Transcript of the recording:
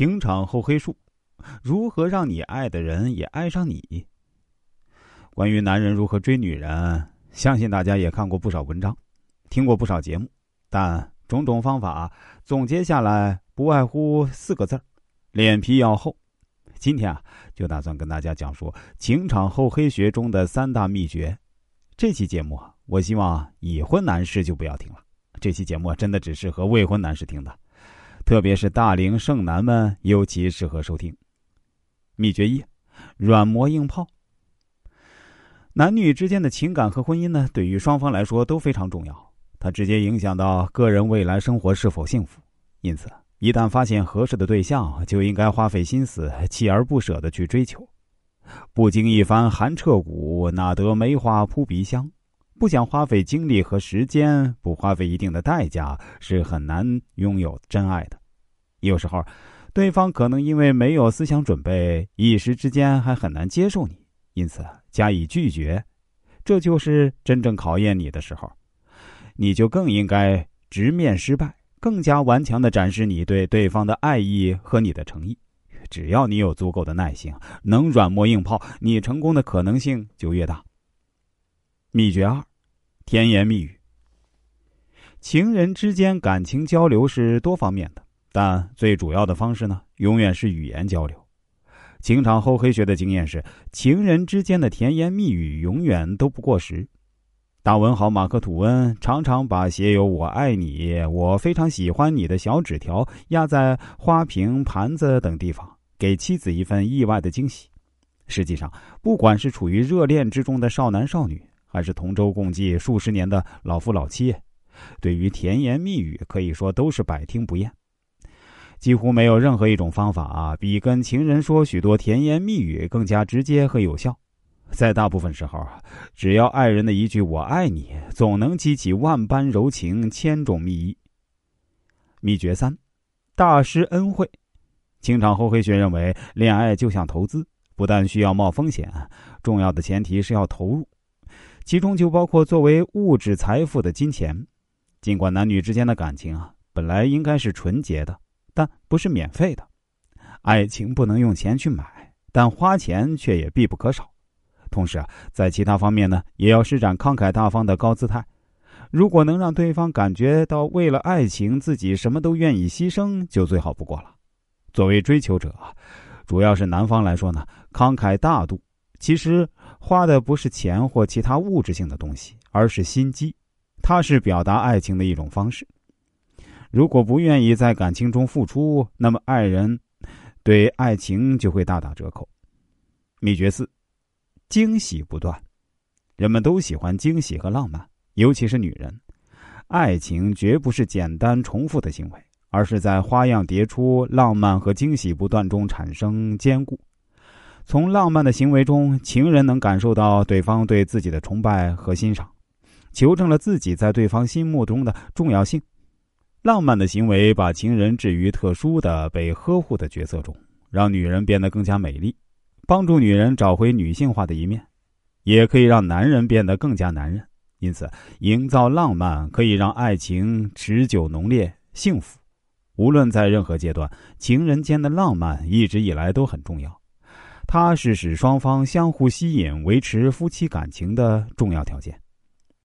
情场厚黑术，如何让你爱的人也爱上你？关于男人如何追女人，相信大家也看过不少文章，听过不少节目，但种种方法总结下来，不外乎四个字儿：脸皮要厚。今天啊，就打算跟大家讲述情场厚黑学中的三大秘诀。这期节目啊，我希望已婚男士就不要听了，这期节目真的只适合未婚男士听的。特别是大龄剩男们尤其适合收听。秘诀一：软磨硬泡。男女之间的情感和婚姻呢，对于双方来说都非常重要，它直接影响到个人未来生活是否幸福。因此，一旦发现合适的对象，就应该花费心思、锲而不舍的去追求。不经一番寒彻骨，哪得梅花扑鼻香？不想花费精力和时间，不花费一定的代价，是很难拥有真爱的。有时候，对方可能因为没有思想准备，一时之间还很难接受你，因此加以拒绝。这就是真正考验你的时候，你就更应该直面失败，更加顽强的展示你对对方的爱意和你的诚意。只要你有足够的耐心，能软磨硬泡，你成功的可能性就越大。秘诀二：甜言蜜语。情人之间感情交流是多方面的。但最主要的方式呢，永远是语言交流。情场厚黑学的经验是，情人之间的甜言蜜语永远都不过时。大文豪马克·吐温常常把写有“我爱你”“我非常喜欢你”的小纸条压在花瓶、盘子等地方，给妻子一份意外的惊喜。实际上，不管是处于热恋之中的少男少女，还是同舟共济数十年的老夫老妻，对于甜言蜜语可以说都是百听不厌。几乎没有任何一种方法啊，比跟情人说许多甜言蜜语更加直接和有效。在大部分时候，只要爱人的一句“我爱你”，总能激起万般柔情、千种蜜意。秘诀三：大师恩惠。清场厚黑学认为，恋爱就像投资，不但需要冒风险，重要的前提是要投入，其中就包括作为物质财富的金钱。尽管男女之间的感情啊，本来应该是纯洁的。但不是免费的，爱情不能用钱去买，但花钱却也必不可少。同时啊，在其他方面呢，也要施展慷慨大方的高姿态。如果能让对方感觉到为了爱情自己什么都愿意牺牲，就最好不过了。作为追求者，主要是男方来说呢，慷慨大度，其实花的不是钱或其他物质性的东西，而是心机，它是表达爱情的一种方式。如果不愿意在感情中付出，那么爱人对爱情就会大打折扣。秘诀四：惊喜不断。人们都喜欢惊喜和浪漫，尤其是女人。爱情绝不是简单重复的行为，而是在花样迭出、浪漫和惊喜不断中产生坚固。从浪漫的行为中，情人能感受到对方对自己的崇拜和欣赏，求证了自己在对方心目中的重要性。浪漫的行为把情人置于特殊的被呵护的角色中，让女人变得更加美丽，帮助女人找回女性化的一面，也可以让男人变得更加男人。因此，营造浪漫可以让爱情持久浓烈、幸福。无论在任何阶段，情人间的浪漫一直以来都很重要，它是使双方相互吸引、维持夫妻感情的重要条件。